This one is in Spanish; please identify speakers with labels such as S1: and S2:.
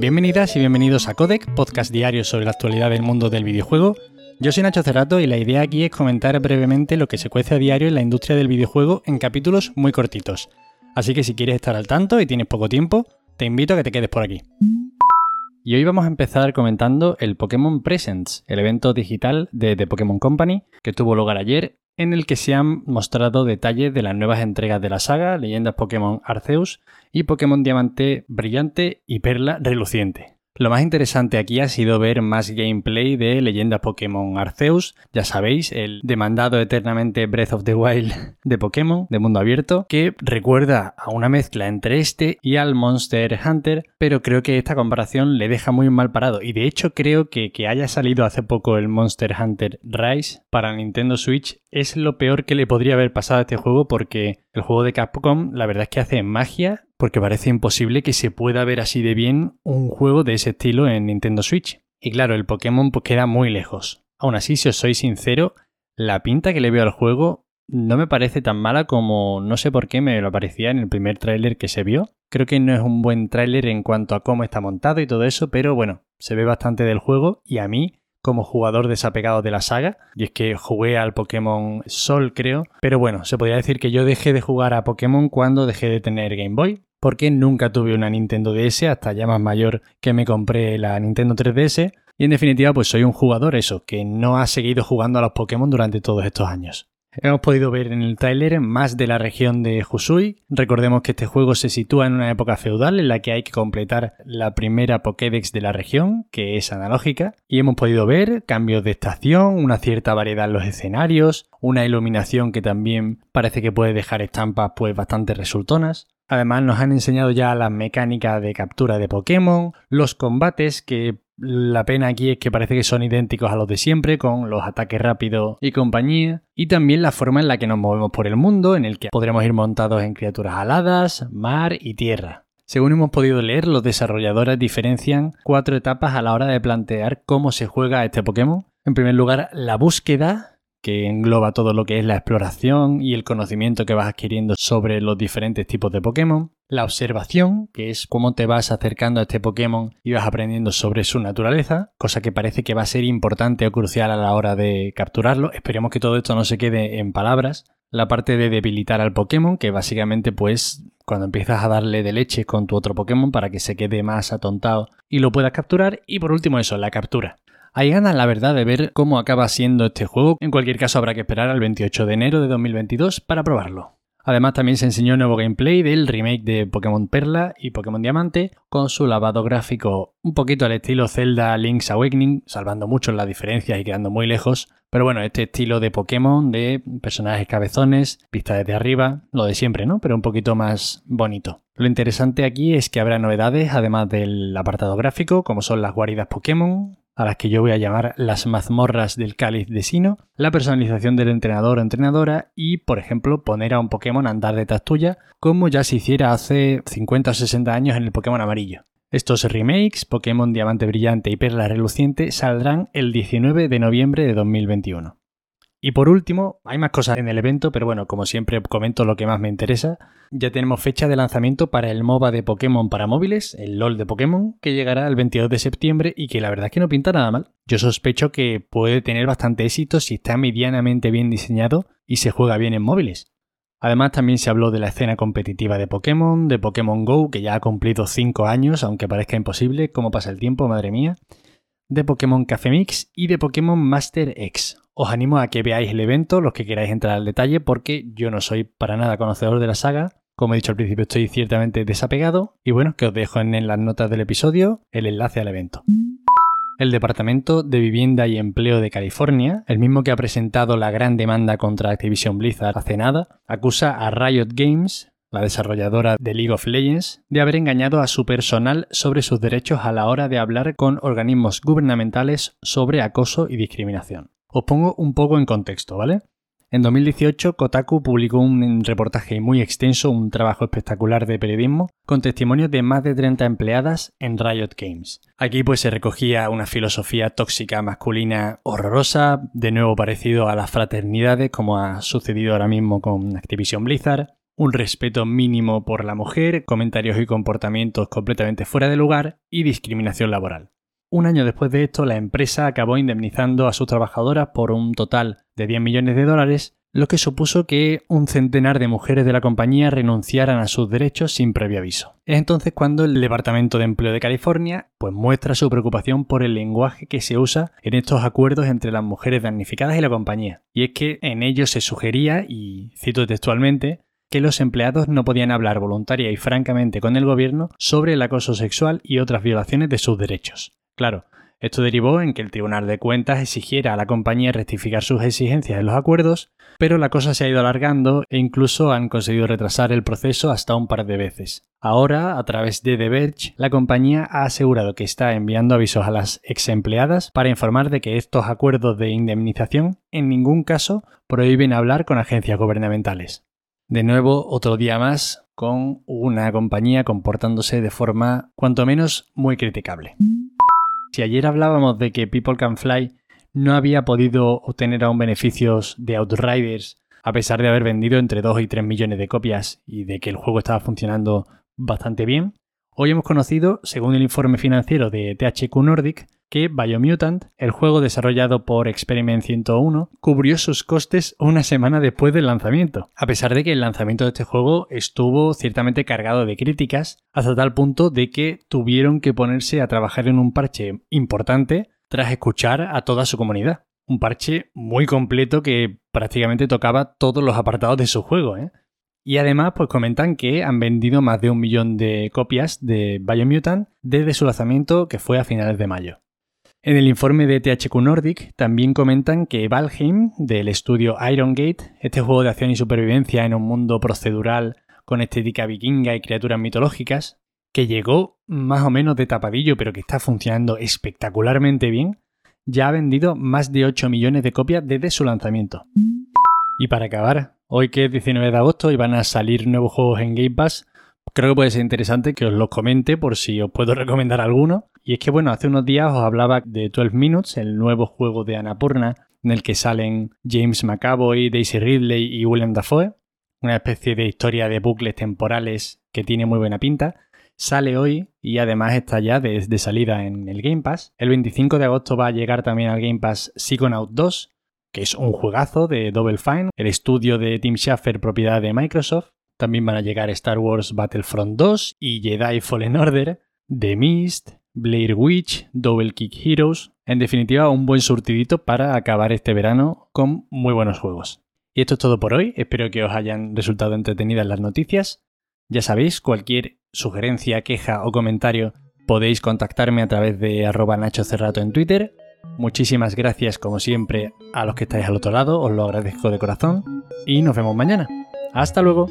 S1: Bienvenidas y bienvenidos a Codec, podcast diario sobre la actualidad del mundo del videojuego. Yo soy Nacho Cerrato y la idea aquí es comentar brevemente lo que se cuece a diario en la industria del videojuego en capítulos muy cortitos. Así que si quieres estar al tanto y tienes poco tiempo, te invito a que te quedes por aquí. Y hoy vamos a empezar comentando el Pokémon Presents, el evento digital de The Pokémon Company, que tuvo lugar ayer, en el que se han mostrado detalles de las nuevas entregas de la saga, Leyendas Pokémon Arceus y Pokémon Diamante Brillante y Perla Reluciente. Lo más interesante aquí ha sido ver más gameplay de Leyendas Pokémon Arceus, ya sabéis, el demandado eternamente Breath of the Wild de Pokémon, de mundo abierto, que recuerda a una mezcla entre este y al Monster Hunter, pero creo que esta comparación le deja muy mal parado. Y de hecho creo que que haya salido hace poco el Monster Hunter Rise para Nintendo Switch es lo peor que le podría haber pasado a este juego porque el juego de Capcom la verdad es que hace magia porque parece imposible que se pueda ver así de bien un juego de ese estilo en Nintendo Switch. Y claro, el Pokémon pues queda muy lejos. Aún así, si os soy sincero, la pinta que le veo al juego no me parece tan mala como no sé por qué me lo parecía en el primer tráiler que se vio. Creo que no es un buen tráiler en cuanto a cómo está montado y todo eso, pero bueno, se ve bastante del juego y a mí como jugador desapegado de la saga, y es que jugué al Pokémon Sol, creo, pero bueno, se podría decir que yo dejé de jugar a Pokémon cuando dejé de tener Game Boy, porque nunca tuve una Nintendo DS hasta ya más mayor que me compré la Nintendo 3DS, y en definitiva pues soy un jugador eso, que no ha seguido jugando a los Pokémon durante todos estos años. Hemos podido ver en el tráiler más de la región de Husui. Recordemos que este juego se sitúa en una época feudal en la que hay que completar la primera Pokédex de la región, que es analógica, y hemos podido ver cambios de estación, una cierta variedad en los escenarios, una iluminación que también parece que puede dejar estampas pues bastante resultonas. Además nos han enseñado ya las mecánicas de captura de Pokémon, los combates que la pena aquí es que parece que son idénticos a los de siempre, con los ataques rápidos y compañía, y también la forma en la que nos movemos por el mundo, en el que podremos ir montados en criaturas aladas, mar y tierra. Según hemos podido leer, los desarrolladores diferencian cuatro etapas a la hora de plantear cómo se juega este Pokémon. En primer lugar, la búsqueda, que engloba todo lo que es la exploración y el conocimiento que vas adquiriendo sobre los diferentes tipos de Pokémon. La observación, que es cómo te vas acercando a este Pokémon y vas aprendiendo sobre su naturaleza, cosa que parece que va a ser importante o crucial a la hora de capturarlo. Esperemos que todo esto no se quede en palabras. La parte de debilitar al Pokémon, que básicamente pues cuando empiezas a darle de leche con tu otro Pokémon para que se quede más atontado y lo puedas capturar. Y por último eso, la captura. Hay ganas, la verdad, de ver cómo acaba siendo este juego. En cualquier caso, habrá que esperar al 28 de enero de 2022 para probarlo. Además, también se enseñó nuevo gameplay del remake de Pokémon Perla y Pokémon Diamante, con su lavado gráfico un poquito al estilo Zelda Link's Awakening, salvando mucho las diferencias y quedando muy lejos. Pero bueno, este estilo de Pokémon, de personajes cabezones, vista desde arriba, lo de siempre, ¿no? Pero un poquito más bonito. Lo interesante aquí es que habrá novedades, además del apartado gráfico, como son las guaridas Pokémon, a las que yo voy a llamar las mazmorras del cáliz de Sino, la personalización del entrenador o entrenadora y, por ejemplo, poner a un Pokémon a andar detrás tuya, como ya se hiciera hace 50 o 60 años en el Pokémon amarillo. Estos remakes, Pokémon Diamante Brillante y Perla Reluciente, saldrán el 19 de noviembre de 2021. Y por último, hay más cosas en el evento, pero bueno, como siempre comento lo que más me interesa. Ya tenemos fecha de lanzamiento para el MOBA de Pokémon para móviles, el LOL de Pokémon, que llegará el 22 de septiembre y que la verdad es que no pinta nada mal. Yo sospecho que puede tener bastante éxito si está medianamente bien diseñado y se juega bien en móviles. Además también se habló de la escena competitiva de Pokémon, de Pokémon Go, que ya ha cumplido 5 años, aunque parezca imposible, cómo pasa el tiempo, madre mía, de Pokémon Café Mix y de Pokémon Master X. Os animo a que veáis el evento, los que queráis entrar al detalle, porque yo no soy para nada conocedor de la saga. Como he dicho al principio, estoy ciertamente desapegado. Y bueno, que os dejo en las notas del episodio el enlace al evento. El Departamento de Vivienda y Empleo de California, el mismo que ha presentado la gran demanda contra Activision Blizzard hace nada, acusa a Riot Games, la desarrolladora de League of Legends, de haber engañado a su personal sobre sus derechos a la hora de hablar con organismos gubernamentales sobre acoso y discriminación. Os pongo un poco en contexto, ¿vale? En 2018, Kotaku publicó un reportaje muy extenso, un trabajo espectacular de periodismo, con testimonios de más de 30 empleadas en Riot Games. Aquí pues se recogía una filosofía tóxica masculina horrorosa, de nuevo parecido a las fraternidades, como ha sucedido ahora mismo con Activision Blizzard, un respeto mínimo por la mujer, comentarios y comportamientos completamente fuera de lugar y discriminación laboral. Un año después de esto, la empresa acabó indemnizando a sus trabajadoras por un total de 10 millones de dólares lo que supuso que un centenar de mujeres de la compañía renunciaran a sus derechos sin previo aviso. Es entonces cuando el Departamento de Empleo de California pues muestra su preocupación por el lenguaje que se usa en estos acuerdos entre las mujeres damnificadas y la compañía. Y es que en ellos se sugería, y cito textualmente, que los empleados no podían hablar voluntaria y francamente con el gobierno sobre el acoso sexual y otras violaciones de sus derechos. Claro, esto derivó en que el Tribunal de Cuentas exigiera a la compañía rectificar sus exigencias en los acuerdos, pero la cosa se ha ido alargando e incluso han conseguido retrasar el proceso hasta un par de veces. Ahora, a través de The Verge, la compañía ha asegurado que está enviando avisos a las ex empleadas para informar de que estos acuerdos de indemnización en ningún caso prohíben hablar con agencias gubernamentales. De nuevo, otro día más con una compañía comportándose de forma cuanto menos muy criticable. Si ayer hablábamos de que People Can Fly no había podido obtener aún beneficios de Outriders a pesar de haber vendido entre 2 y 3 millones de copias y de que el juego estaba funcionando bastante bien, hoy hemos conocido, según el informe financiero de THQ Nordic, que Biomutant, el juego desarrollado por Experiment 101, cubrió sus costes una semana después del lanzamiento, a pesar de que el lanzamiento de este juego estuvo ciertamente cargado de críticas, hasta tal punto de que tuvieron que ponerse a trabajar en un parche importante tras escuchar a toda su comunidad. Un parche muy completo que prácticamente tocaba todos los apartados de su juego, ¿eh? Y además, pues comentan que han vendido más de un millón de copias de Biomutant desde su lanzamiento que fue a finales de mayo. En el informe de THQ Nordic también comentan que Valheim, del estudio Iron Gate, este juego de acción y supervivencia en un mundo procedural con estética vikinga y criaturas mitológicas, que llegó más o menos de tapadillo pero que está funcionando espectacularmente bien, ya ha vendido más de 8 millones de copias desde su lanzamiento. Y para acabar, hoy que es 19 de agosto y van a salir nuevos juegos en Game Pass, creo que puede ser interesante que os los comente por si os puedo recomendar alguno. Y es que, bueno, hace unos días os hablaba de 12 Minutes, el nuevo juego de Annapurna, en el que salen James McAvoy, Daisy Ridley y William Dafoe. Una especie de historia de bucles temporales que tiene muy buena pinta. Sale hoy y además está ya de, salida en el Game Pass. El 25 de agosto va a llegar también al Game Pass Psychonaut 2, que es un juegazo de Double Fine, el estudio de Tim Schafer propiedad de Microsoft. También van a llegar Star Wars Battlefront 2 y Jedi Fallen Order, The Mist, Blair Witch, Double Kick Heroes. En definitiva, un buen surtidito para acabar este verano con muy buenos juegos. Y esto es todo por hoy. Espero que os hayan resultado entretenidas las noticias. Ya sabéis, cualquier sugerencia, queja o comentario podéis contactarme a través de arroba Nacho Cerrato en Twitter. Muchísimas gracias como siempre a los que estáis al otro lado, os lo agradezco de corazón y nos vemos mañana. Hasta luego.